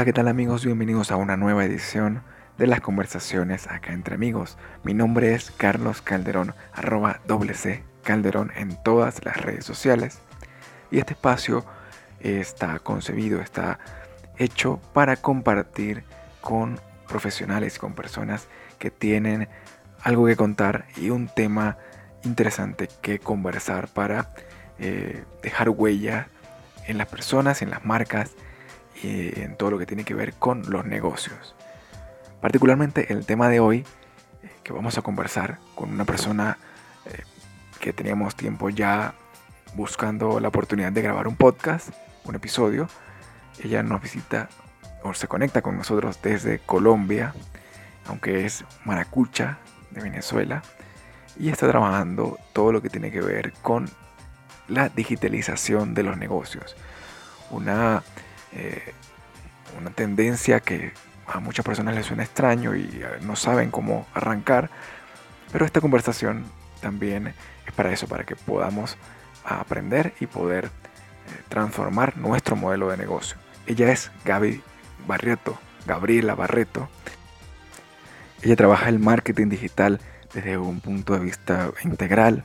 Hola, ¿qué tal amigos? Bienvenidos a una nueva edición de las conversaciones acá entre amigos. Mi nombre es Carlos Calderón, arroba Calderón en todas las redes sociales. Y este espacio está concebido, está hecho para compartir con profesionales, con personas que tienen algo que contar y un tema interesante que conversar para eh, dejar huella en las personas, en las marcas y en todo lo que tiene que ver con los negocios. Particularmente el tema de hoy, eh, que vamos a conversar con una persona eh, que teníamos tiempo ya buscando la oportunidad de grabar un podcast, un episodio. Ella nos visita o se conecta con nosotros desde Colombia, aunque es maracucha de Venezuela, y está trabajando todo lo que tiene que ver con la digitalización de los negocios. Una eh, una tendencia que a muchas personas les suena extraño y eh, no saben cómo arrancar, pero esta conversación también es para eso, para que podamos aprender y poder eh, transformar nuestro modelo de negocio. Ella es Gaby Barreto, Gabriela Barreto. Ella trabaja el marketing digital desde un punto de vista integral,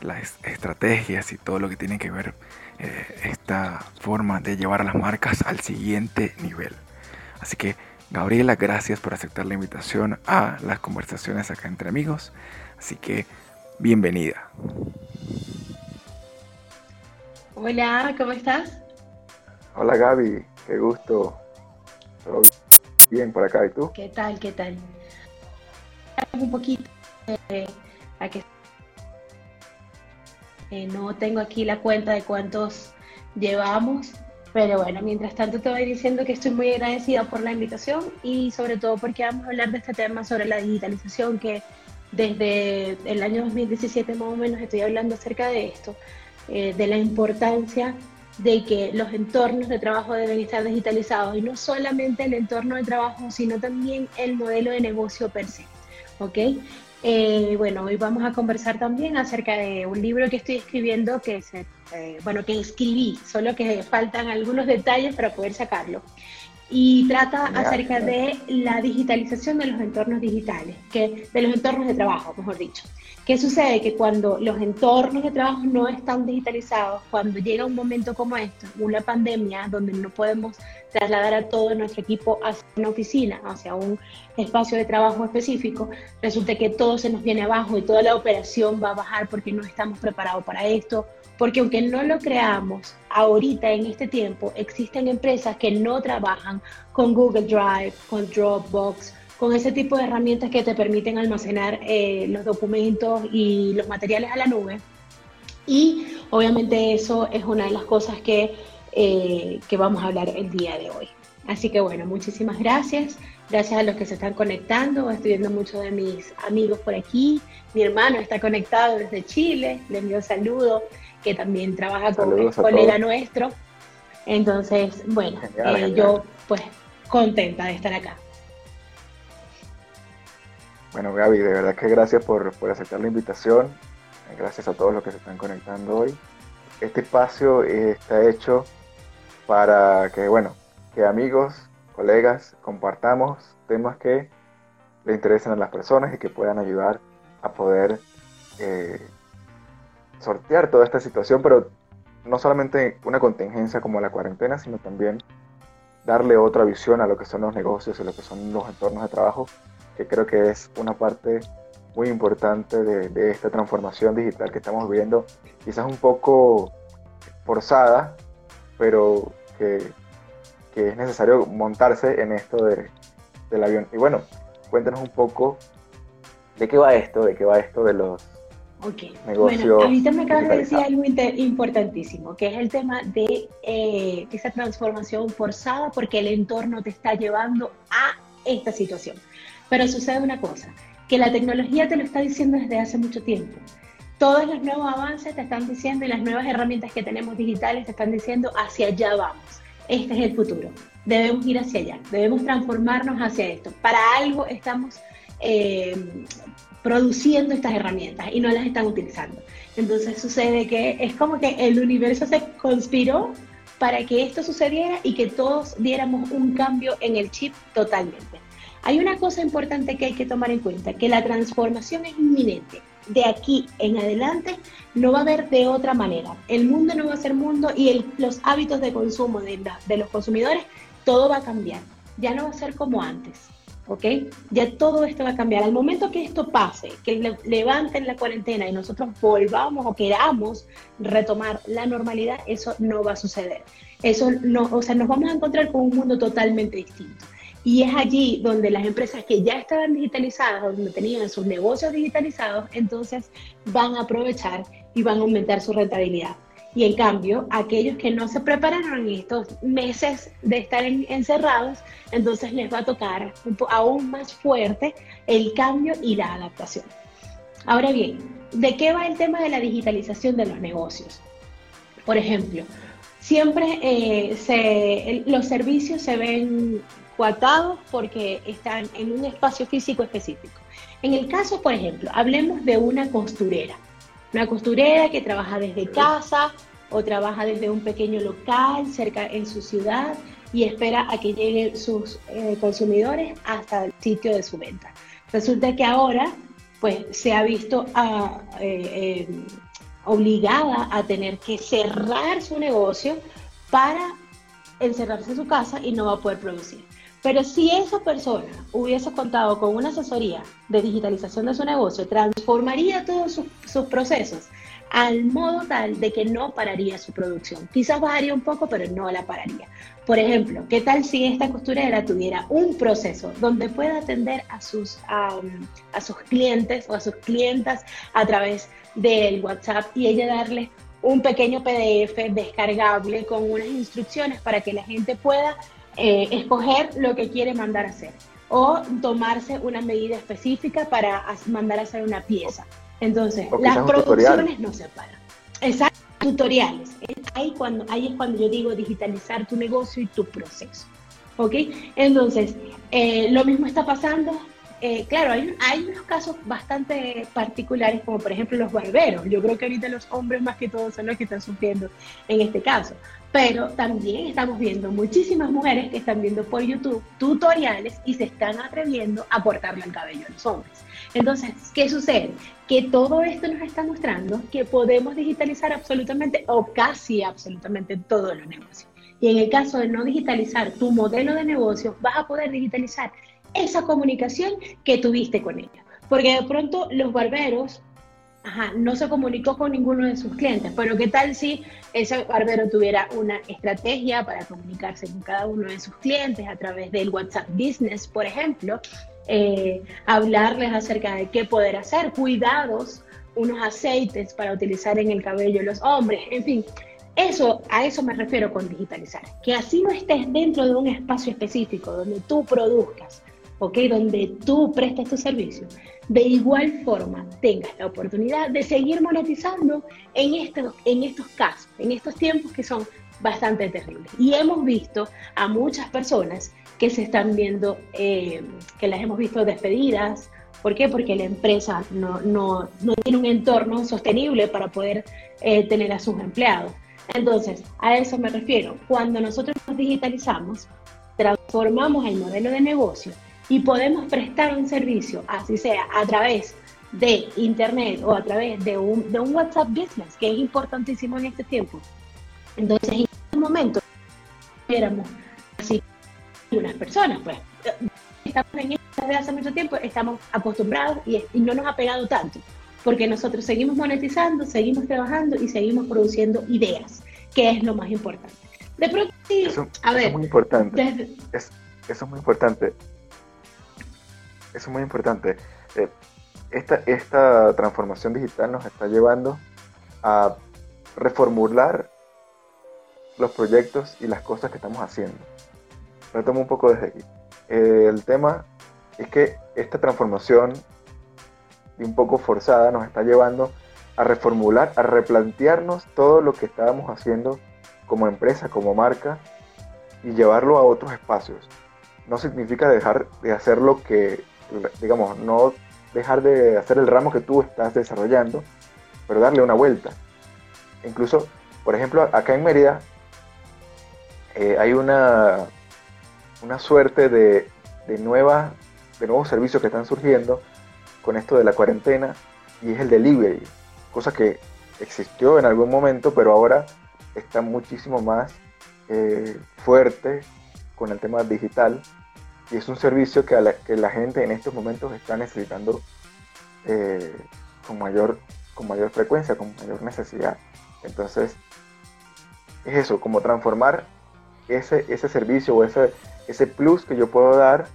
las estrategias y todo lo que tiene que ver eh, esta forma de llevar a las marcas al siguiente nivel. Así que Gabriela, gracias por aceptar la invitación a las conversaciones acá entre amigos. Así que bienvenida. Hola, ¿cómo estás? Hola Gaby, qué gusto. ¿Todo bien por acá y tú? ¿Qué tal? ¿Qué tal? Un poquito eh, a que eh, no tengo aquí la cuenta de cuántos llevamos, pero bueno, mientras tanto te voy diciendo que estoy muy agradecida por la invitación y sobre todo porque vamos a hablar de este tema sobre la digitalización que desde el año 2017 más o menos estoy hablando acerca de esto, eh, de la importancia de que los entornos de trabajo deben estar digitalizados y no solamente el entorno de trabajo, sino también el modelo de negocio per se. ¿ok? Eh, bueno, hoy vamos a conversar también acerca de un libro que estoy escribiendo, que se, eh, bueno, que escribí, solo que faltan algunos detalles para poder sacarlo. Y trata acerca de la digitalización de los entornos digitales, que, de los entornos de trabajo, mejor dicho. ¿Qué sucede? Que cuando los entornos de trabajo no están digitalizados, cuando llega un momento como este, una pandemia, donde no podemos trasladar a todo nuestro equipo hacia una oficina, hacia un espacio de trabajo específico, resulta que todo se nos viene abajo y toda la operación va a bajar porque no estamos preparados para esto, porque aunque no lo creamos, ahorita en este tiempo existen empresas que no trabajan con Google Drive, con Dropbox, con ese tipo de herramientas que te permiten almacenar eh, los documentos y los materiales a la nube. Y obviamente eso es una de las cosas que, eh, que vamos a hablar el día de hoy. Así que bueno, muchísimas gracias. Gracias a los que se están conectando. Estoy viendo muchos de mis amigos por aquí. Mi hermano está conectado desde Chile. Le envío saludo, que también trabaja con un colega nuestro. Entonces, bueno, eh, yo pues contenta de estar acá. Bueno, Gaby, de verdad que gracias por, aceptar la invitación. Gracias a todos los que se están conectando hoy. Este espacio está hecho para que, bueno, que amigos, colegas, compartamos temas que le interesen a las personas y que puedan ayudar a poder eh, sortear toda esta situación, pero no solamente una contingencia como la cuarentena, sino también darle otra visión a lo que son los negocios y lo que son los entornos de trabajo que creo que es una parte muy importante de, esta transformación digital que estamos viviendo, quizás un poco forzada, pero que, es necesario montarse en esto de, del avión. Y bueno, cuéntanos un poco de qué va esto, de qué va esto de los negocios. Bueno, ahorita me acabas de decir algo importantísimo, que es el tema de eh, esa transformación forzada porque el entorno te está llevando a esta situación. Pero sucede una cosa, que la tecnología te lo está diciendo desde hace mucho tiempo. Todos los nuevos avances te están diciendo y las nuevas herramientas que tenemos digitales te están diciendo hacia allá vamos. Este es el futuro. Debemos ir hacia allá. Debemos transformarnos hacia esto. Para algo estamos eh, produciendo estas herramientas y no las están utilizando. Entonces sucede que es como que el universo se conspiró para que esto sucediera y que todos diéramos un cambio en el chip totalmente. Hay una cosa importante que hay que tomar en cuenta, que la transformación es inminente. De aquí en adelante no va a haber de otra manera. El mundo no va a ser mundo y los hábitos de consumo de, los consumidores, todo va a cambiar. Ya no va a ser como antes. ¿ok? Ya todo esto va a cambiar. Al momento que esto pase, que levanten la cuarentena y nosotros volvamos o queramos retomar la normalidad, eso no va a suceder. Eso no, o sea, nos vamos a encontrar con un mundo totalmente distinto. Y es allí donde las empresas que ya estaban digitalizadas, donde tenían sus negocios digitalizados, entonces van a aprovechar y van a aumentar su rentabilidad. Y en cambio, aquellos que no se prepararon en estos meses de estar encerrados, entonces les va a tocar aún más fuerte el cambio y la adaptación. Ahora bien, ¿de qué va el tema de la digitalización de los negocios? Por ejemplo, siempre eh, los servicios se ven coatados porque están en un espacio físico específico. En el caso, por ejemplo, hablemos de una costurera. Una costurera que trabaja desde casa o trabaja desde un pequeño local cerca en su ciudad y espera a que lleguen sus eh, consumidores hasta el sitio de su venta. Resulta que ahora pues se ha visto ah, eh, eh, obligada a tener que cerrar su negocio para encerrarse en su casa y no va a poder producir. Pero si esa persona hubiese contado con una asesoría de digitalización de su negocio, transformaría todos sus, procesos al modo tal de que no pararía su producción. Quizás bajaría un poco, pero no la pararía. Por ejemplo, ¿qué tal si esta costurera tuviera un proceso donde pueda atender a sus, a sus clientes o a sus clientas a través del WhatsApp y ella darle un pequeño PDF descargable con unas instrucciones para que la gente pueda eh, escoger lo que quiere mandar a hacer o tomarse una medida específica para mandar a hacer una pieza. Entonces, las producciones no se paran. Exacto, tutoriales. Ahí, cuando, ahí es cuando yo digo digitalizar tu negocio y tu proceso. ¿Ok? Entonces, eh, lo mismo está pasando. Eh, claro, hay, hay unos casos bastante particulares, como por ejemplo los barberos. Yo creo que ahorita los hombres más que todos son los que están sufriendo en este caso pero también estamos viendo muchísimas mujeres que están viendo por YouTube tutoriales y se están atreviendo a cortarle el cabello a los hombres. Entonces, ¿qué sucede? Que todo esto nos está mostrando que podemos digitalizar absolutamente o casi absolutamente todos los negocios. Y en el caso de no digitalizar tu modelo de negocio, vas a poder digitalizar esa comunicación que tuviste con ella. Porque de pronto los barberos ajá, no se comunicó con ninguno de sus clientes, pero ¿qué tal si ese barbero tuviera una estrategia para comunicarse con cada uno de sus clientes a través del WhatsApp Business, por ejemplo? Eh, hablarles acerca de qué poder hacer, cuidados, unos aceites para utilizar en el cabello los hombres, en fin. Eso, a eso me refiero con digitalizar. Que así no estés dentro de un espacio específico donde tú produzcas, ¿ok? Donde tú prestes tu servicio, de igual forma tengas la oportunidad de seguir monetizando en estos, en estos casos, en estos tiempos que son bastante terribles. Y hemos visto a muchas personas que se están viendo, eh, que las hemos visto despedidas. ¿Por qué? Porque la empresa no, no, no tiene un entorno sostenible para poder eh, tener a sus empleados. Entonces, a eso me refiero. Cuando nosotros nos digitalizamos, transformamos el modelo de negocio y podemos prestar un servicio, así sea a través de Internet o a través de un, de un WhatsApp Business, que es importantísimo en este tiempo. Entonces, en este momento, éramos así unas personas, pues estamos en esto desde hace mucho tiempo, estamos acostumbrados y, no nos ha pegado tanto, porque nosotros seguimos monetizando, seguimos trabajando y seguimos produciendo ideas, que es lo más importante. De pronto, a ver, eso es muy importante. eso es muy importante eso es muy importante. Eh, esta, esta transformación digital nos está llevando a reformular los proyectos y las cosas que estamos haciendo. Retomo un poco desde aquí. Eh, el tema es que esta transformación un poco forzada nos está llevando a reformular, a replantearnos todo lo que estábamos haciendo como empresa, como marca y llevarlo a otros espacios. No significa dejar de hacer lo que digamos, no dejar de hacer el ramo que tú estás desarrollando, pero darle una vuelta. Incluso, por ejemplo, acá en Mérida eh, hay una, una suerte de, de, nueva, de nuevos servicios que están surgiendo con esto de la cuarentena y es el delivery, cosa que existió en algún momento, pero ahora está muchísimo más eh, fuerte con el tema digital y es un servicio que, la, que la gente en estos momentos está necesitando eh, con, mayor, con mayor frecuencia, con mayor necesidad. Entonces, es eso, como transformar ese, ese servicio o ese, ese plus que yo puedo dar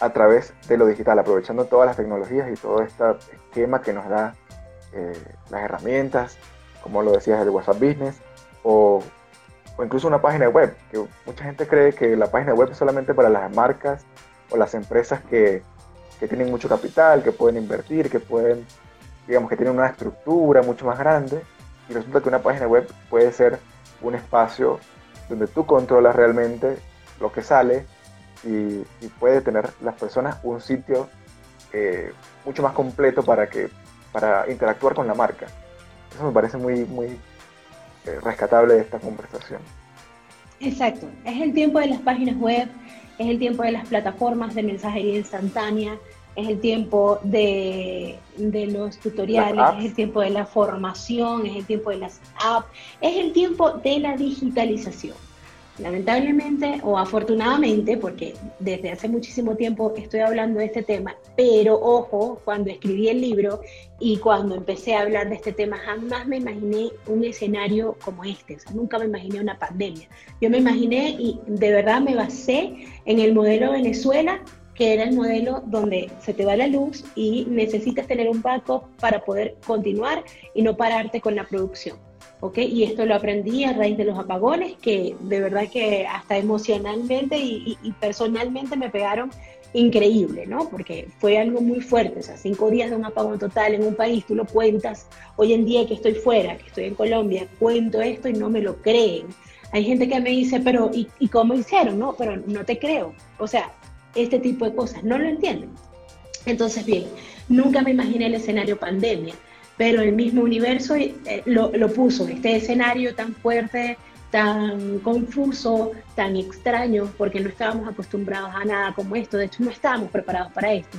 a través de lo digital, aprovechando todas las tecnologías y todo este esquema que nos da eh, las herramientas, como lo decías, el WhatsApp Business, o, o, incluso una página web, que mucha gente cree que la página web es solamente para las marcas o las empresas que, que tienen mucho capital, que pueden invertir, que pueden, digamos, que tienen una estructura mucho más grande, y resulta que una página web puede ser un espacio donde tú controlas realmente lo que sale y, puede tener las personas un sitio eh, mucho más completo para, que, para interactuar con la marca. Eso me parece muy, rescatable de esta conversación. Exacto, es el tiempo de las páginas web, es el tiempo de las plataformas de mensajería instantánea, es el tiempo de, de los tutoriales, es el tiempo de la formación, es el tiempo de las apps, es el tiempo de la digitalización. Lamentablemente o afortunadamente, porque desde hace muchísimo tiempo estoy hablando de este tema, pero ojo, cuando escribí el libro y cuando empecé a hablar de este tema, jamás me imaginé un escenario como este, nunca me imaginé una pandemia. Yo me imaginé y de verdad me basé en el modelo Venezuela, que era el modelo donde se te va la luz y necesitas tener un backup para poder continuar y no pararte con la producción. Y esto lo aprendí a raíz de los apagones, que de verdad que hasta emocionalmente y, personalmente me pegaron increíble, ¿no? Porque fue algo muy fuerte, o sea, cinco días de un apagón total en un país, tú lo cuentas, hoy en día que estoy fuera, que estoy en Colombia, cuento esto y no me lo creen. Hay gente que me dice, pero ¿y, y cómo hicieron? No, pero no te creo. O sea, este tipo de cosas, no lo entienden. Entonces, bien, nunca me imaginé el escenario pandemia pero el mismo universo eh, lo, lo, puso, este escenario tan fuerte, tan confuso, tan extraño, porque no estábamos acostumbrados a nada como esto, de hecho no estábamos preparados para esto.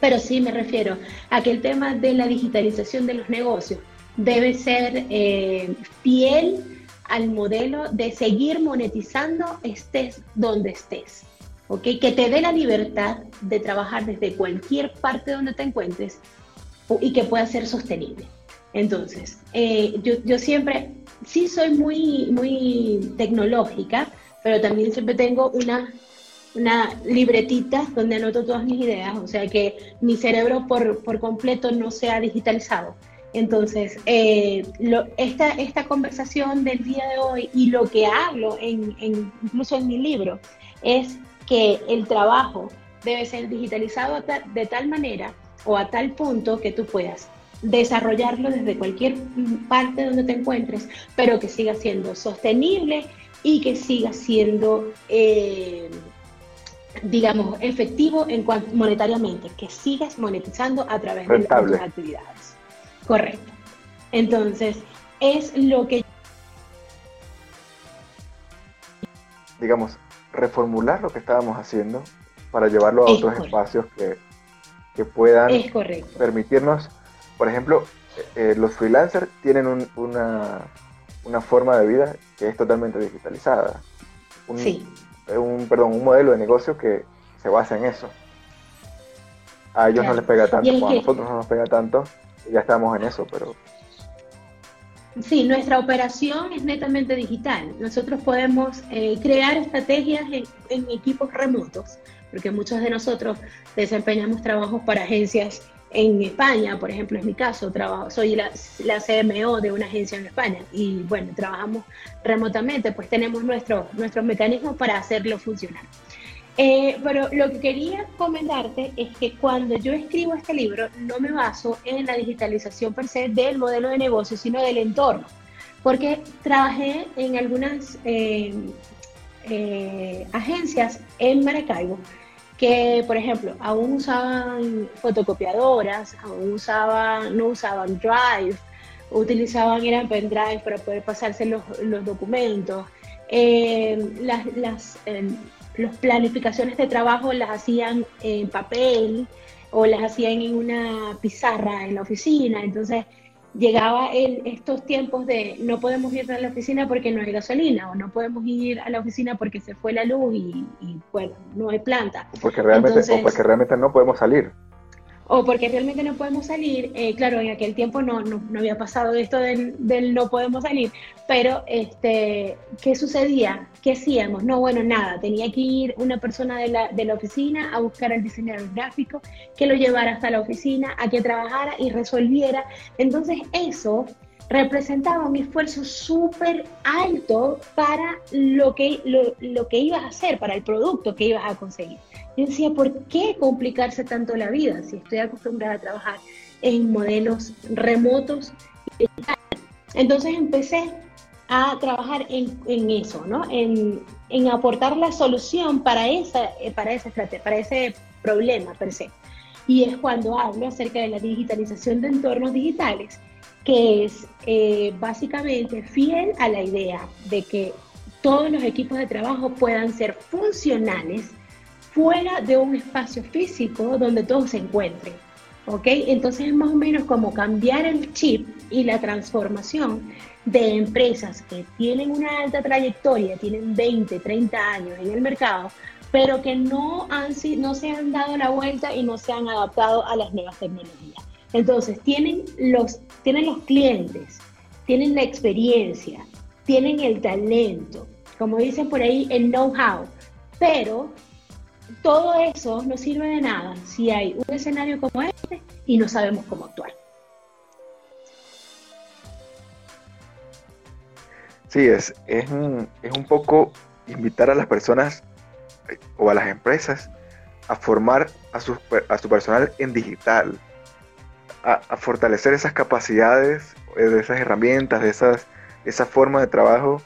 Pero sí me refiero a que el tema de la digitalización de los negocios debe ser eh, fiel al modelo de seguir monetizando estés donde estés. ¿okay? Que te dé la libertad de trabajar desde cualquier parte donde te encuentres y que pueda ser sostenible. Entonces, eh, yo, yo, siempre, sí soy muy, muy tecnológica, pero también siempre tengo una, una libretita donde anoto todas mis ideas, o sea que mi cerebro por, por completo no sea digitalizado. Entonces, eh, lo, esta, esta conversación del día de hoy y lo que hablo en, en, incluso en mi libro es que el trabajo debe ser digitalizado de tal manera o a tal punto que tú puedas desarrollarlo desde cualquier parte donde te encuentres, pero que siga siendo sostenible y que siga siendo, eh, digamos, efectivo en cuanto monetariamente, que sigas monetizando a través de tus actividades. Correcto. Entonces, es lo que... Digamos, reformular lo que estábamos haciendo para llevarlo a otros espacios que que puedan permitirnos, por ejemplo, eh, los freelancers tienen una, una, forma de vida que es totalmente digitalizada. Un, sí. un, perdón, un modelo de negocio que se basa en eso. A ellos no les pega tanto, a nosotros no nos pega tanto, ya estamos en eso, pero... Sí, nuestra operación es netamente digital. Nosotros podemos eh, crear estrategias en equipos remotos porque muchos de nosotros desempeñamos trabajos para agencias en España, por ejemplo, es mi caso, trabajo, soy la, CMO de una agencia en España y bueno, trabajamos remotamente, pues tenemos nuestros nuestros mecanismos para hacerlo funcionar. Eh, pero lo que quería comentarte es que cuando yo escribo este libro no me baso en la digitalización per se del modelo de negocio, sino del entorno, porque trabajé en algunas eh, eh, agencias en Maracaibo que, por ejemplo, aún usaban fotocopiadoras, aún usaban, no usaban Drive, utilizaban eran pendrive para poder pasarse los, los documentos. eh, las, las eh, planificaciones de trabajo las hacían en papel o las hacían en una pizarra en la oficina. Entonces llegaba el, estos tiempos de no podemos ir a la oficina porque no hay gasolina o no podemos ir a la oficina porque se fue la luz y, bueno, no hay planta. Porque realmente, o porque realmente no podemos salir o porque realmente no podemos salir, eh, claro, en aquel tiempo no, no, no había pasado esto del, del, no podemos salir, pero este, ¿qué sucedía? ¿Qué hacíamos? No, bueno, nada, tenía que ir una persona de la, de la oficina a buscar al diseñador gráfico, que lo llevara hasta la oficina, a que trabajara y resolviera. Entonces eso representaba un esfuerzo súper alto para lo que, lo, lo, que ibas a hacer, para el producto que ibas a conseguir. Yo decía, ¿por qué complicarse tanto la vida si estoy acostumbrada a trabajar en modelos remotos? Entonces empecé a trabajar en, en eso, ¿no? En, en, aportar la solución para, esa, eh, para, esa, para ese problema per se. Y es cuando hablo acerca de la digitalización de entornos digitales, que es eh, básicamente fiel a la idea de que todos los equipos de trabajo puedan ser funcionales fuera de un espacio físico donde todos se encuentren. ¿Ok? Entonces es más o menos como cambiar el chip y la transformación de empresas que tienen una alta trayectoria, tienen 20, 30 años en el mercado, pero que no, han, no se han dado la vuelta y no se han adaptado a las nuevas tecnologías. Entonces, tienen los, tienen los clientes, tienen la experiencia, tienen el talento, como dicen por ahí, el know-how, pero todo eso no sirve de nada si hay un escenario como este y no sabemos cómo actuar. Sí, es, es, un, es un poco invitar a las personas eh, o a las empresas a formar a su, a su personal en digital, a, fortalecer esas capacidades, eh, esas herramientas, de esas, esa forma de trabajo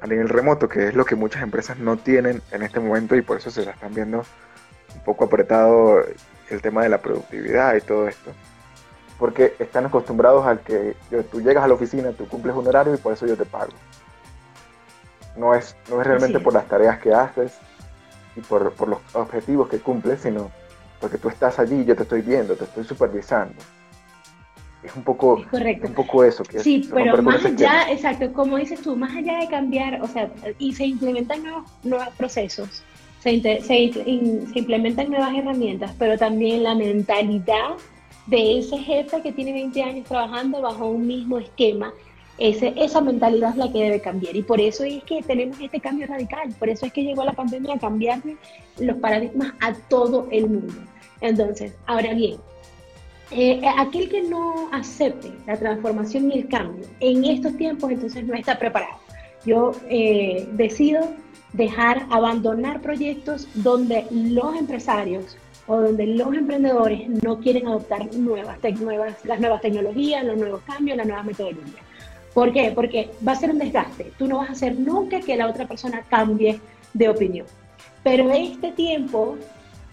a nivel remoto, que es lo que muchas empresas no tienen en este momento y por eso se la están viendo un poco apretado el tema de la productividad y todo esto. Porque están acostumbrados al que tú llegas a la oficina, tú cumples un horario y por eso yo te pago. No es, no es realmente por las tareas que haces y por, por los objetivos que cumples, sino porque tú estás allí, yo te estoy viendo, te estoy supervisando es un poco, un poco eso. Que sí, pero más allá, exacto, como dices tú, más allá de cambiar, o sea, y se implementan nuevos, nuevos procesos, se, se, se, implementan nuevas herramientas, pero también la mentalidad de ese jefe que tiene 20 años trabajando bajo un mismo esquema, ese, esa mentalidad es la que debe cambiar. Y por eso es que tenemos este cambio radical, por eso es que llegó la pandemia a cambiar los paradigmas a todo el mundo. Entonces, ahora bien, eh, aquel que no acepte la transformación y el cambio en estos tiempos, entonces no está preparado. Yo eh, decido dejar, abandonar proyectos donde los empresarios o donde los emprendedores no quieren adoptar nuevas, nuevas, las nuevas tecnologías, los nuevos cambios, las nuevas metodologías. ¿Por qué? Porque va a ser un desgaste. Tú no vas a hacer nunca que la otra persona cambie de opinión. Pero este tiempo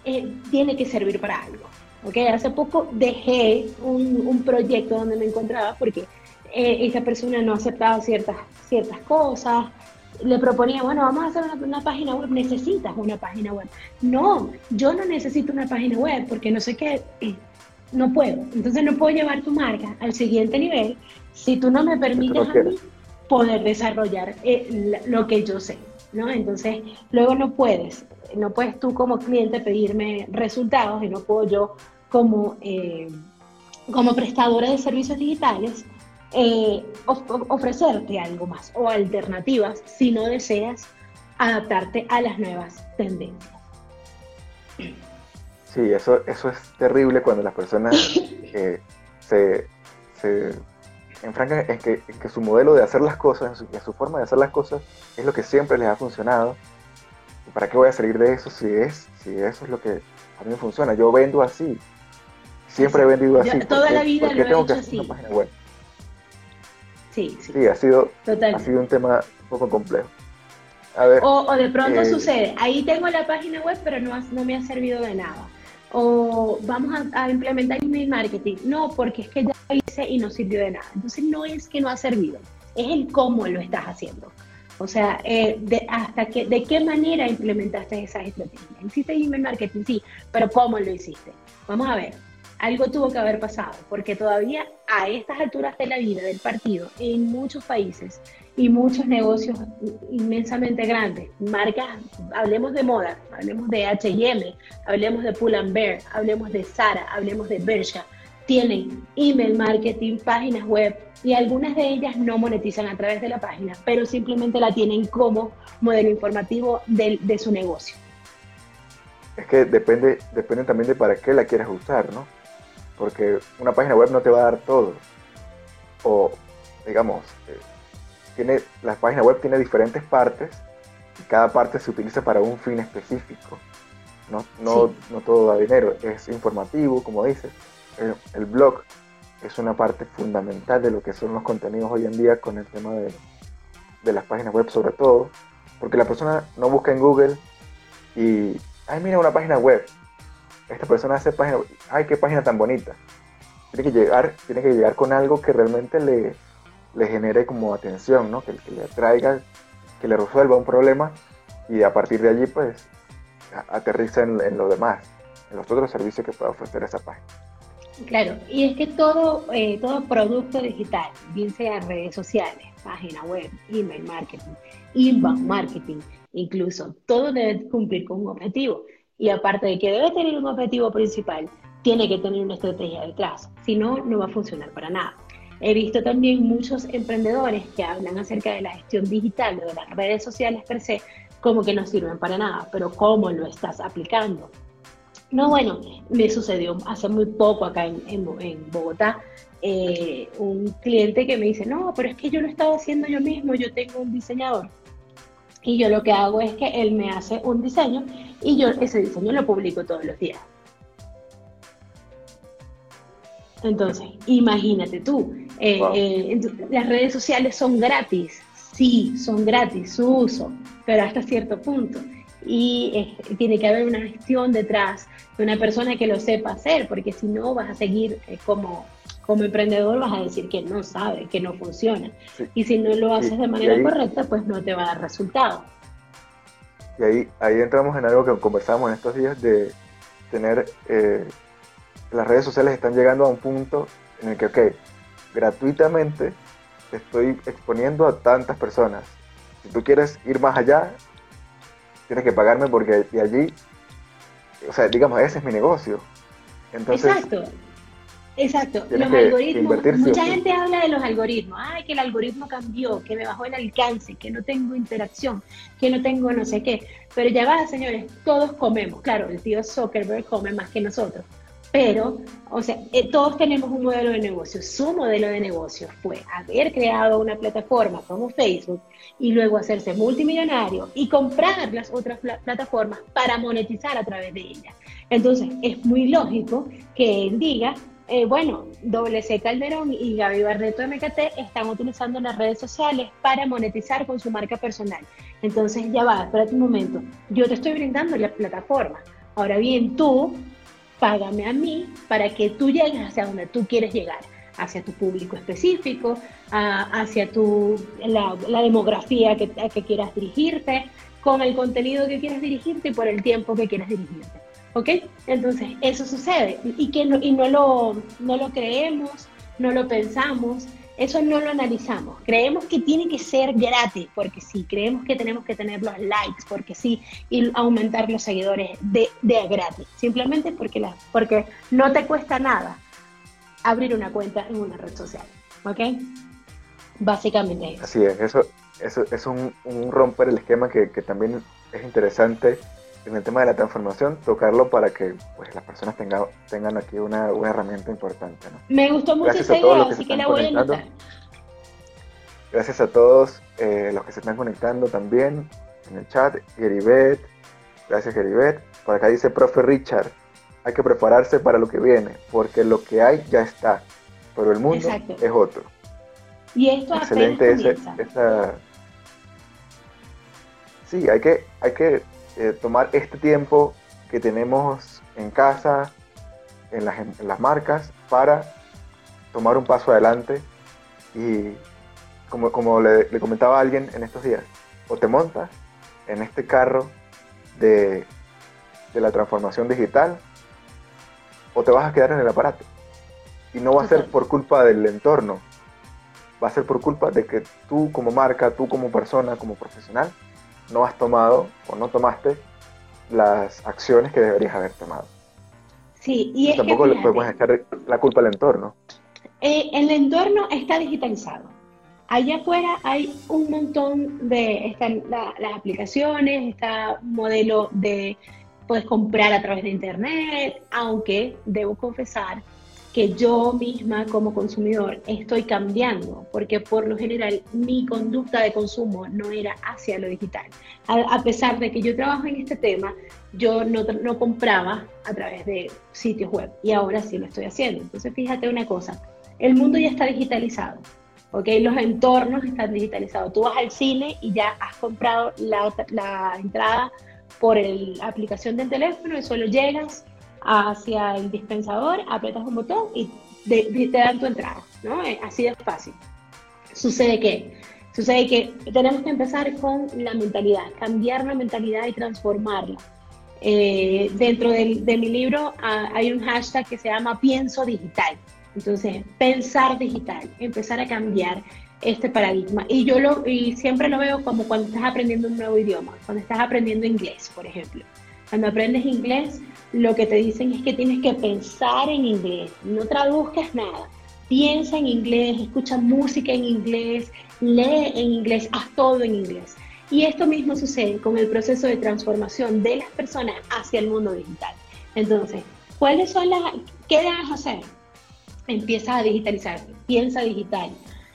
eh, tiene que servir para algo. Okay, hace poco dejé un, proyecto donde me encontraba porque eh, esa persona no aceptaba ciertas, ciertas cosas. Le proponía, bueno, vamos a hacer una, página web, necesitas una página web. No, yo no necesito una página web porque no sé qué, eh, no puedo. Entonces no puedo llevar tu marca al siguiente nivel si tú no me permites a mí poder desarrollar eh, lo que yo sé. ¿No? Entonces, luego no puedes, no puedes tú como cliente pedirme resultados y no puedo yo como, eh, como prestadora de servicios digitales eh, ofrecerte algo más o alternativas si no deseas adaptarte a las nuevas tendencias. Sí, eso, eso es terrible cuando las personas eh, se, se en que, que, su modelo de hacer las cosas, en su, forma de hacer las cosas, es lo que siempre les ha funcionado. ¿Y para qué voy a salir de eso si, es, si eso es lo que a mí me funciona? Yo vendo así. Siempre he vendido así. toda la vida lo he hecho así. Sí, sí. Sí, ha sido, ha sido un tema un poco complejo. o, de pronto eh, sucede, ahí tengo la página web, pero no, no me ha servido de nada. O vamos a, implementar email marketing. No, porque es que ya lo hice y no sirvió de nada. Entonces no es que no ha servido, es el cómo lo estás haciendo. O sea, eh, de, hasta que, ¿de qué manera implementaste esas estrategias? Hiciste email marketing, sí, pero ¿cómo lo hiciste? Vamos a ver, algo tuvo que haber pasado, porque todavía a estas alturas de la vida del partido, en muchos países y muchos negocios inmensamente grandes, marcas, hablemos de moda, hablemos de H&M, hablemos de Pull Bear, hablemos de Zara, hablemos de Bershka, tienen email marketing, páginas web y algunas de ellas no monetizan a través de la página, pero simplemente la tienen como modelo informativo de, de su negocio. Es que depende, depende también de para qué la quieras usar, ¿no? Porque una página web no te va a dar todo. O, digamos, eh, tiene, la página web tiene diferentes partes y cada parte se utiliza para un fin específico. No, no, no todo da dinero, es informativo, como dices, el, blog es una parte fundamental de lo que son los contenidos hoy en día con el tema de, las páginas web sobre todo, porque la persona no busca en Google y, ay, mira una página web. Esta persona hace página, ay, qué página tan bonita. Tiene que llegar, tiene que llegar con algo que realmente le, le genere como atención, ¿no? Que, que le atraiga, que le resuelva un problema y a partir de allí, pues, aterriza en, en lo demás, en los otros servicios que pueda ofrecer esa página. Claro, y es que todo, eh, todo producto digital, bien sea redes sociales, página web, email marketing, inbound marketing, incluso, todo debe cumplir con un objetivo. Y aparte de que debe tener un objetivo principal, tiene que tener una estrategia detrás, si no, no va a funcionar para nada. He visto también muchos emprendedores que hablan acerca de la gestión digital o de las redes sociales per se, como que no sirven para nada, pero ¿cómo lo estás aplicando? No, bueno, me sucedió hace muy poco acá en, Bogotá. Eh, un cliente que me dice, no, pero es que yo lo estaba haciendo yo mismo, yo tengo un diseñador. Y yo lo que hago es que él me hace un diseño y yo ese diseño lo publico todos los días. Entonces, imagínate tú, eh, eh, las redes sociales son gratis, sí, son gratis su uso, pero hasta cierto punto y tiene que haber una gestión detrás de una persona que lo sepa hacer, porque si no vas a seguir eh, como, como emprendedor, vas a decir que no sabe, que no funciona. Y si no lo haces de manera correcta, pues no te va a dar resultado. Y ahí, ahí entramos en algo que conversamos en estos días de tener, eh, las redes sociales están llegando a un punto en el que, ok, gratuitamente te estoy exponiendo a tantas personas. Si tú quieres ir más allá, tienes que pagarme porque de allí, o sea, digamos, ese es mi negocio. Entonces, exacto, exacto. Los algoritmos, mucha gente habla de los algoritmos, ay, que el algoritmo cambió, que me bajó el alcance, que no tengo interacción, que no tengo no sé qué. Pero ya va, señores, todos comemos. Claro, el tío Zuckerberg come más que nosotros pero, o sea, eh, todos tenemos un modelo de negocio. Su modelo de negocio fue haber creado una plataforma como Facebook y luego hacerse multimillonario y comprar las otras plataformas para monetizar a través de ellas. Entonces, es muy lógico que él diga, eh, bueno, WC Calderón y Gaby Barreto de MKT están utilizando las redes sociales para monetizar con su marca personal. Entonces, ya va, espérate un momento, yo te estoy brindando la plataforma. Ahora bien, tú págame a mí para que tú llegues hacia donde tú quieres llegar, hacia tu público específico, hacia tu, la, demografía que, que quieras dirigirte, con el contenido que quieras dirigirte y por el tiempo que quieras dirigirte. ¿Ok? Entonces, eso sucede y, que y no, lo, no lo creemos, no lo pensamos eso no lo analizamos. Creemos que tiene que ser gratis, porque sí. Creemos que tenemos que tener los likes, porque sí. Y aumentar los seguidores de, de gratis. Simplemente porque, la, porque no te cuesta nada abrir una cuenta en una red social. ¿Ok? Básicamente eso. Así es. Eso, eso es un, un romper el esquema que, que también es interesante en el tema de la transformación, tocarlo para que pues, las personas tengan, tengan aquí una, una herramienta importante. ¿no? Me gustó mucho esa idea, así que la voy a anotar. Gracias a todos eh, los que se están conectando también en el chat. Geribet, gracias Geribet. Por acá dice profe Richard, hay que prepararse para lo que viene, porque lo que hay ya está, pero el mundo es otro. Y esto Excelente ese, esa... Sí, hay que, hay que eh, tomar este tiempo que tenemos en casa, en las, marcas, para tomar un paso adelante y como, como le, comentaba a alguien en estos días, o te montas en este carro de, de la transformación digital o te vas a quedar en el aparato. Y no va a ser por culpa del entorno, va a ser por culpa de que tú como marca, tú como persona, como profesional, no has tomado o no tomaste las acciones que deberías haber tomado. Sí, y es tampoco le podemos echar la culpa al entorno. Eh, el entorno está digitalizado. Allá afuera hay un montón de están las aplicaciones, está modelo de puedes comprar a través de internet, aunque debo confesar que yo misma como consumidor estoy cambiando, porque por lo general mi conducta de consumo no era hacia lo digital. A, pesar de que yo trabajo en este tema, yo no, no compraba a través de sitios web y ahora sí lo estoy haciendo. Entonces fíjate una cosa, el mundo ya está digitalizado. ¿ok? Los entornos están digitalizados. Tú vas al cine y ya has comprado la, la entrada por la aplicación del teléfono y solo llegas hacia el dispensador, apretas un botón y te, dan tu entrada, ¿no? Eh, así de fácil. Sucede que, sucede que tenemos que empezar con la mentalidad, cambiar la mentalidad y transformarla. Eh, dentro de, mi libro ah, hay un hashtag que se llama pienso digital. Entonces, pensar digital, empezar a cambiar este paradigma. Y yo lo, y siempre lo veo como cuando estás aprendiendo un nuevo idioma, cuando estás aprendiendo inglés, por ejemplo. Cuando aprendes inglés, lo que te dicen es que tienes que pensar en inglés, no traduzcas nada. Piensa en inglés, escucha música en inglés, lee en inglés, haz todo en inglés. Y esto mismo sucede con el proceso de transformación de las personas hacia el mundo digital. Entonces, ¿cuáles son las, qué debes hacer? Empieza a digitalizar, piensa digital.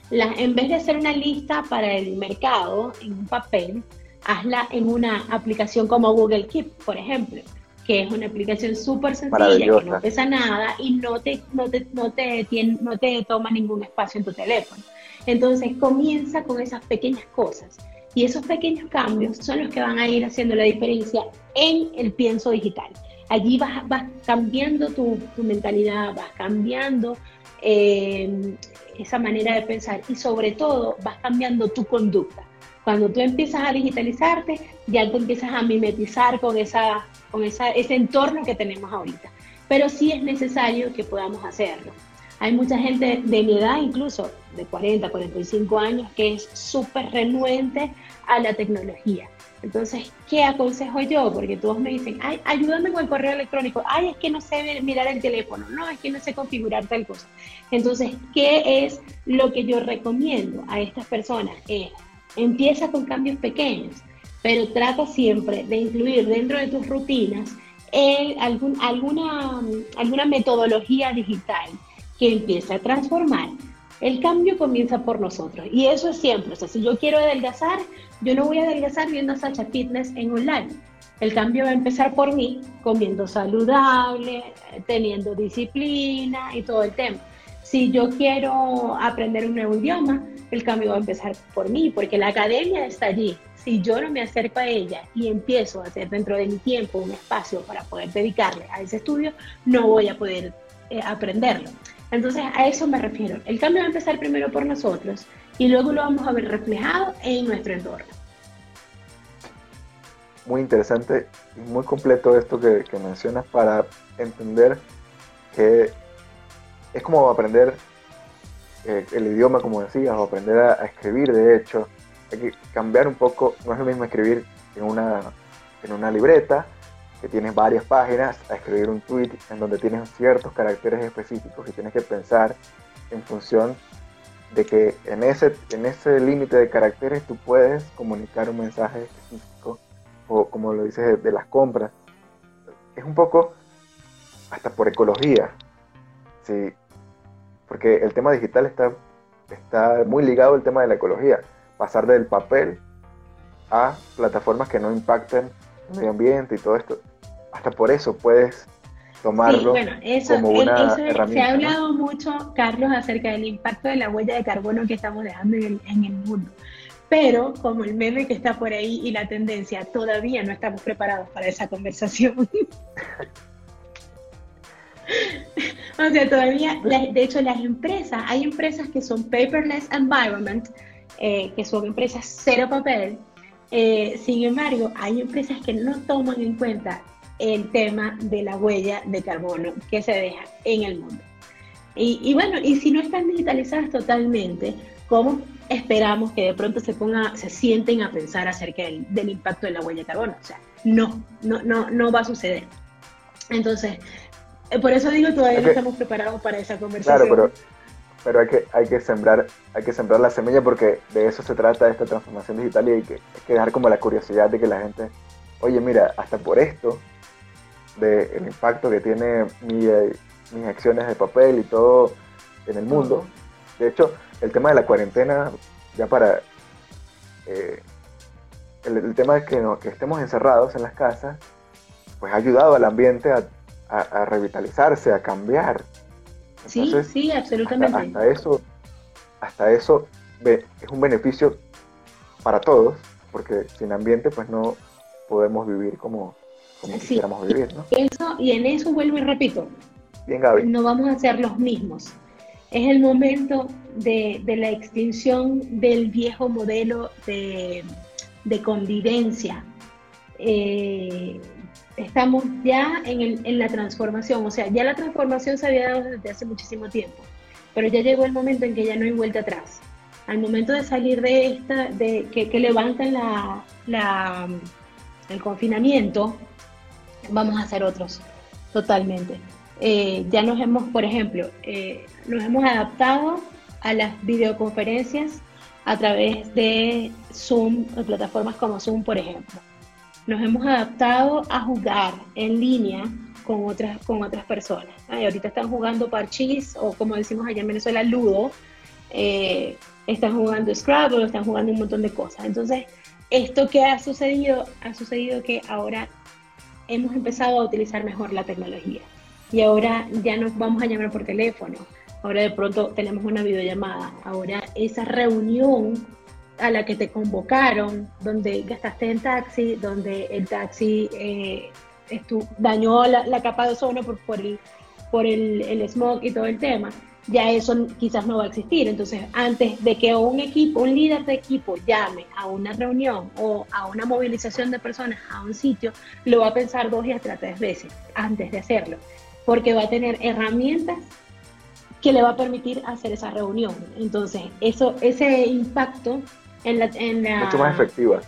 en vez de hacer una lista para el mercado en un papel, hazla en una aplicación como Google Keep, por ejemplo que es una aplicación súper sencilla, que no pesa nada y no te, no, te, no, te, no te toma ningún espacio en tu teléfono. Entonces comienza con esas pequeñas cosas y esos pequeños cambios son los que van a ir haciendo la diferencia en el pienso digital. Allí vas, vas cambiando tu, tu, mentalidad, vas cambiando eh, esa manera de pensar y sobre todo vas cambiando tu conducta. Cuando tú empiezas a digitalizarte, ya te empiezas a mimetizar con esa con ese entorno que tenemos ahorita. Pero sí es necesario que podamos hacerlo. Hay mucha gente de mi edad, incluso de 40, 45 años, que es súper renuente a la tecnología. Entonces, ¿qué aconsejo yo? Porque todos me dicen, ay, ayúdame con el correo electrónico, ay, es que no sé mirar el teléfono, no, es que no sé configurar tal cosa. Entonces, ¿qué es lo que yo recomiendo a estas personas? Es, empieza con cambios pequeños pero trata siempre de incluir dentro de tus rutinas alguna, alguna metodología digital que empiece a transformar. El cambio comienza por nosotros y eso es siempre. O sea, si yo quiero adelgazar, yo no voy a adelgazar viendo Sacha Fitness en online. El cambio va a empezar por mí, comiendo saludable, teniendo disciplina y todo el tema. Si yo quiero aprender un nuevo idioma, el cambio va a empezar por mí, porque la academia está allí, si yo no me acerco a ella y empiezo a hacer dentro de mi tiempo un espacio para poder dedicarle a ese estudio, no voy a poder eh, aprenderlo. Entonces, a eso me refiero. El cambio va a empezar primero por nosotros y luego lo vamos a ver reflejado en nuestro entorno. Muy interesante y muy completo esto que, mencionas para entender que es como aprender eh, el idioma, como decías, o aprender a escribir, de hecho, hay que cambiar un poco, no es lo mismo escribir en una, en una libreta que tienes varias páginas a escribir un tweet en donde tienes ciertos caracteres específicos y tienes que pensar en función de que en ese, en ese límite de caracteres tú puedes comunicar un mensaje específico o como lo dices de, las compras. Es un poco hasta por ecología, ¿sí? Porque el tema digital está, está muy ligado al tema de la ecología pasar del papel a plataformas que no impacten el medio ambiente y todo esto. Hasta por eso puedes tomarlo bueno, eso, como una herramienta. Se ha hablado mucho, Carlos, acerca del impacto de la huella de carbono que estamos dejando en el, en el mundo. Pero como el meme que está por ahí y la tendencia, todavía no estamos preparados para esa conversación. o sea, todavía, de hecho, las empresas, hay empresas que son paperless environment, eh, que son empresas cero papel, Eh, sin embargo, hay empresas que no toman en cuenta el tema de la huella de carbono que se deja en el mundo. Y, bueno, y si no están digitalizadas totalmente, ¿cómo esperamos que de pronto se ponga, se sienten a pensar acerca del, impacto de la huella de carbono? O sea, no, no, no, no va a suceder. Entonces, por eso digo, todavía no estamos preparados para esa conversación. Claro, pero, pero hay, que, hay, que sembrar, hay que sembrar la semilla porque de eso se trata esta transformación digital y hay que, hay que dejar como la curiosidad de que la gente, oye, mira, hasta por esto, del impacto que tiene mi, eh, mis acciones de papel y todo en el mundo. De hecho, el tema de la cuarentena, ya para... Eh, el, tema de que, que estemos encerrados en las casas, pues ha ayudado al ambiente a, revitalizarse, a cambiar. sí, sí, absolutamente. Hasta, eso, hasta eso es un beneficio para todos, porque sin ambiente pues no podemos vivir como, como quisiéramos vivir. ¿no? Eso, y en eso vuelvo y repito, no vamos a ser los mismos. Es el momento de, la extinción del viejo modelo de, convivencia. Eh, estamos ya en, la transformación, o sea, ya la transformación se había dado desde hace muchísimo tiempo, pero ya llegó el momento en que ya no hay vuelta atrás. Al momento de salir de esta, de que, que levantan la, el confinamiento, vamos a hacer otros, totalmente. Eh, ya nos hemos, por ejemplo, eh, nos hemos adaptado a las videoconferencias a través de Zoom, de plataformas como Zoom, por ejemplo. Nos hemos adaptado a jugar en línea con otras, con otras personas. ahorita están jugando parchís o como decimos allá en Venezuela, ludo. Eh, están jugando Scrabble, están jugando un montón de cosas. Entonces, esto que ha sucedido, ha sucedido que ahora hemos empezado a utilizar mejor la tecnología y ahora ya nos vamos a llamar por teléfono, ahora de pronto tenemos una videollamada, ahora esa reunión a la que te convocaron, donde gastaste en taxi, donde el taxi eh, dañó la, capa de ozono por, por, el, por el, el smog y todo el tema, ya eso quizás no va a existir. Entonces, antes de que un equipo, un líder de equipo llame a una reunión o a una movilización de personas a un sitio, lo va a pensar dos y hasta tres veces antes de hacerlo porque va a tener herramientas que le va a permitir hacer esa reunión. Entonces, eso, ese impacto en la... En la... Mucho más efectiva.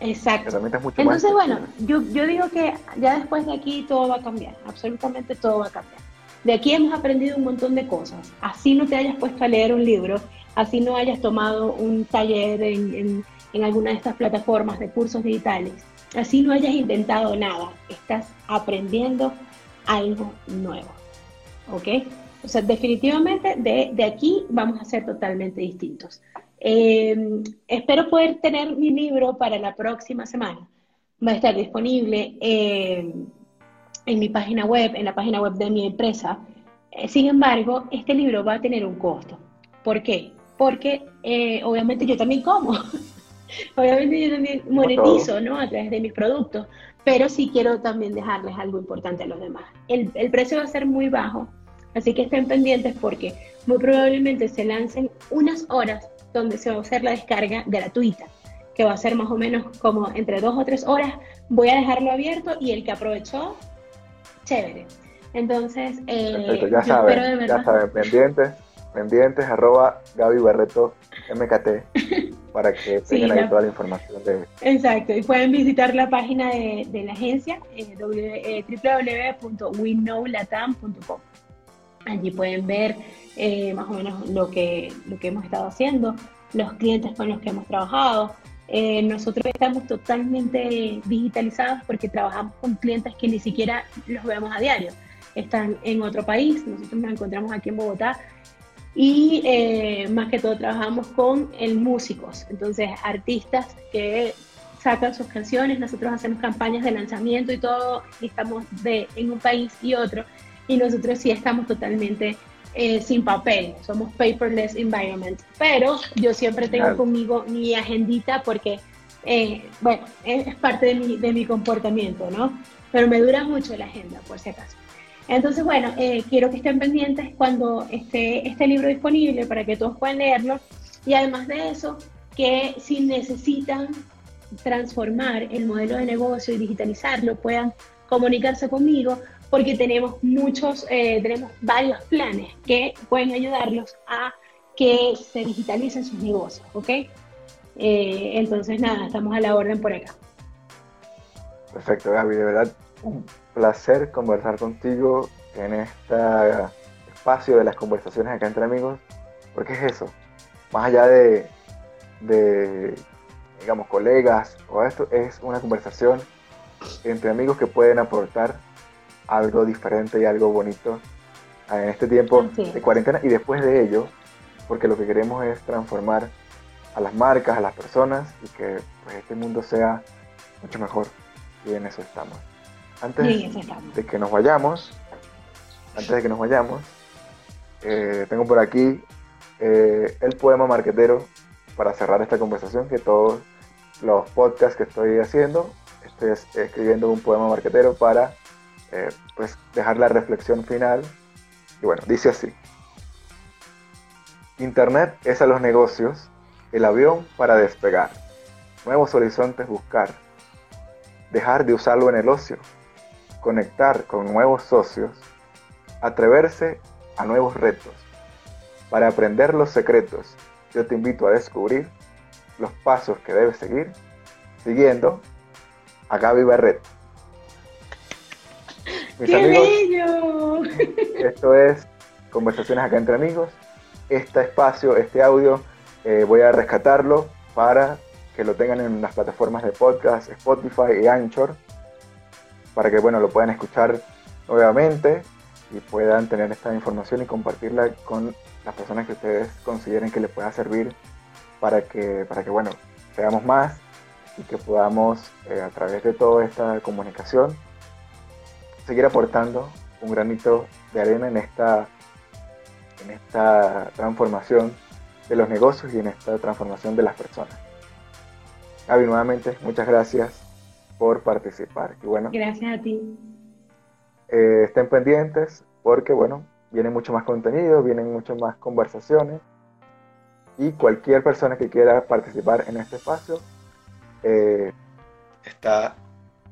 Exacto. Entonces, bueno, yo, yo digo que ya después de aquí todo va a cambiar, absolutamente todo va a cambiar. De aquí hemos aprendido un montón de cosas. Así no te hayas puesto a leer un libro, así no hayas tomado un taller en, en, en alguna de estas plataformas de cursos digitales, así no hayas intentado nada, estás aprendiendo algo nuevo. ¿Ok? O sea, definitivamente de, aquí vamos a ser totalmente distintos. Eh, espero poder tener mi libro para la próxima semana. Va a estar disponible eh, en mi página web, en la página web de mi empresa. Eh, sin embargo, este libro va a tener un costo. ¿Por qué? Porque obviamente yo también como. obviamente yo también monetizo, ¿no? A través de mis productos pero sí quiero también dejarles algo importante a los demás. El, el, precio va a ser muy bajo, así que estén pendientes porque muy probablemente se lancen unas horas donde se va a hacer la descarga gratuita, que va a ser más o menos como entre dos o tres horas. Voy a dejarlo abierto y el que aprovechó, chévere. Entonces, eh, ya saben, ya saben, pendientes, pendientes, arroba Gaby Barreto MKT. para que tengan ahí toda la información de Exacto, y pueden visitar la página de, la agencia eh, eh www.winowlatam.com. Allí pueden ver eh, más o menos lo que, lo que hemos estado haciendo, los clientes con los que hemos trabajado. Eh, nosotros estamos totalmente digitalizados porque trabajamos con clientes que ni siquiera los vemos a diario. Están en otro país, nosotros nos encontramos aquí en Bogotá y eh, más que todo trabajamos con el músicos, entonces artistas que sacan sus canciones, nosotros hacemos campañas de lanzamiento y todo, estamos de, en un país y otro, y nosotros sí estamos totalmente eh, sin papel, somos paperless environment, pero yo siempre tengo conmigo mi agendita porque, eh, bueno, es parte de mi, de mi comportamiento, ¿no? Pero me dura mucho la agenda, por si acaso. Entonces, bueno, eh, quiero que estén pendientes cuando esté este libro disponible para que todos puedan leerlo. Y además de eso, que si necesitan transformar el modelo de negocio y digitalizarlo puedan comunicarse conmigo porque tenemos muchos, eh, tenemos varios planes que pueden ayudarlos a que se digitalicen sus negocios, ¿ok? Eh, entonces, nada, estamos a la orden por acá. Perfecto, Gaby, de verdad, un placer conversar contigo en este espacio de las conversaciones acá entre amigos, porque es eso, más allá de, de digamos, colegas o esto, es una conversación entre amigos que pueden aportar algo diferente y algo bonito en este tiempo de cuarentena y después de ello, porque lo que queremos es transformar a las marcas, a las personas y que pues, este mundo sea mucho mejor. Y en eso estamos. Antes de que nos vayamos, antes de que nos vayamos, eh, tengo por aquí eh, el poema marquetero para cerrar esta conversación que todos los podcasts que estoy haciendo estoy escribiendo un poema marquetero para eh, pues dejar la reflexión final. Y bueno, dice así. Internet es a los negocios el avión para despegar, nuevos horizontes buscar, dejar de usarlo en el ocio, conectar con nuevos socios, atreverse a nuevos retos. Para aprender los secretos, yo te invito a descubrir los pasos que debes seguir, siguiendo a Gaby Barret. ¡Qué bello! Esto es Conversaciones acá entre amigos. Este espacio, este audio, eh, voy a rescatarlo para que lo tengan en las plataformas de podcast, Spotify y Anchor, para que bueno, lo puedan escuchar nuevamente y puedan tener esta información y compartirla con las personas que ustedes consideren que les pueda servir para que, para que bueno, seamos más y que podamos eh, a través de toda esta comunicación seguir aportando un granito de arena en esta, en esta transformación de los negocios y en esta transformación de las personas. Gaby, nuevamente, muchas gracias por participar. Y bueno, gracias a ti. Eh, estén pendientes porque, bueno, viene mucho más contenido, vienen muchas más conversaciones y cualquier persona que quiera participar en este espacio eh, está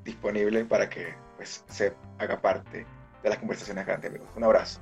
disponible para que pues, se haga parte de las conversaciones grandes amigos. Un abrazo.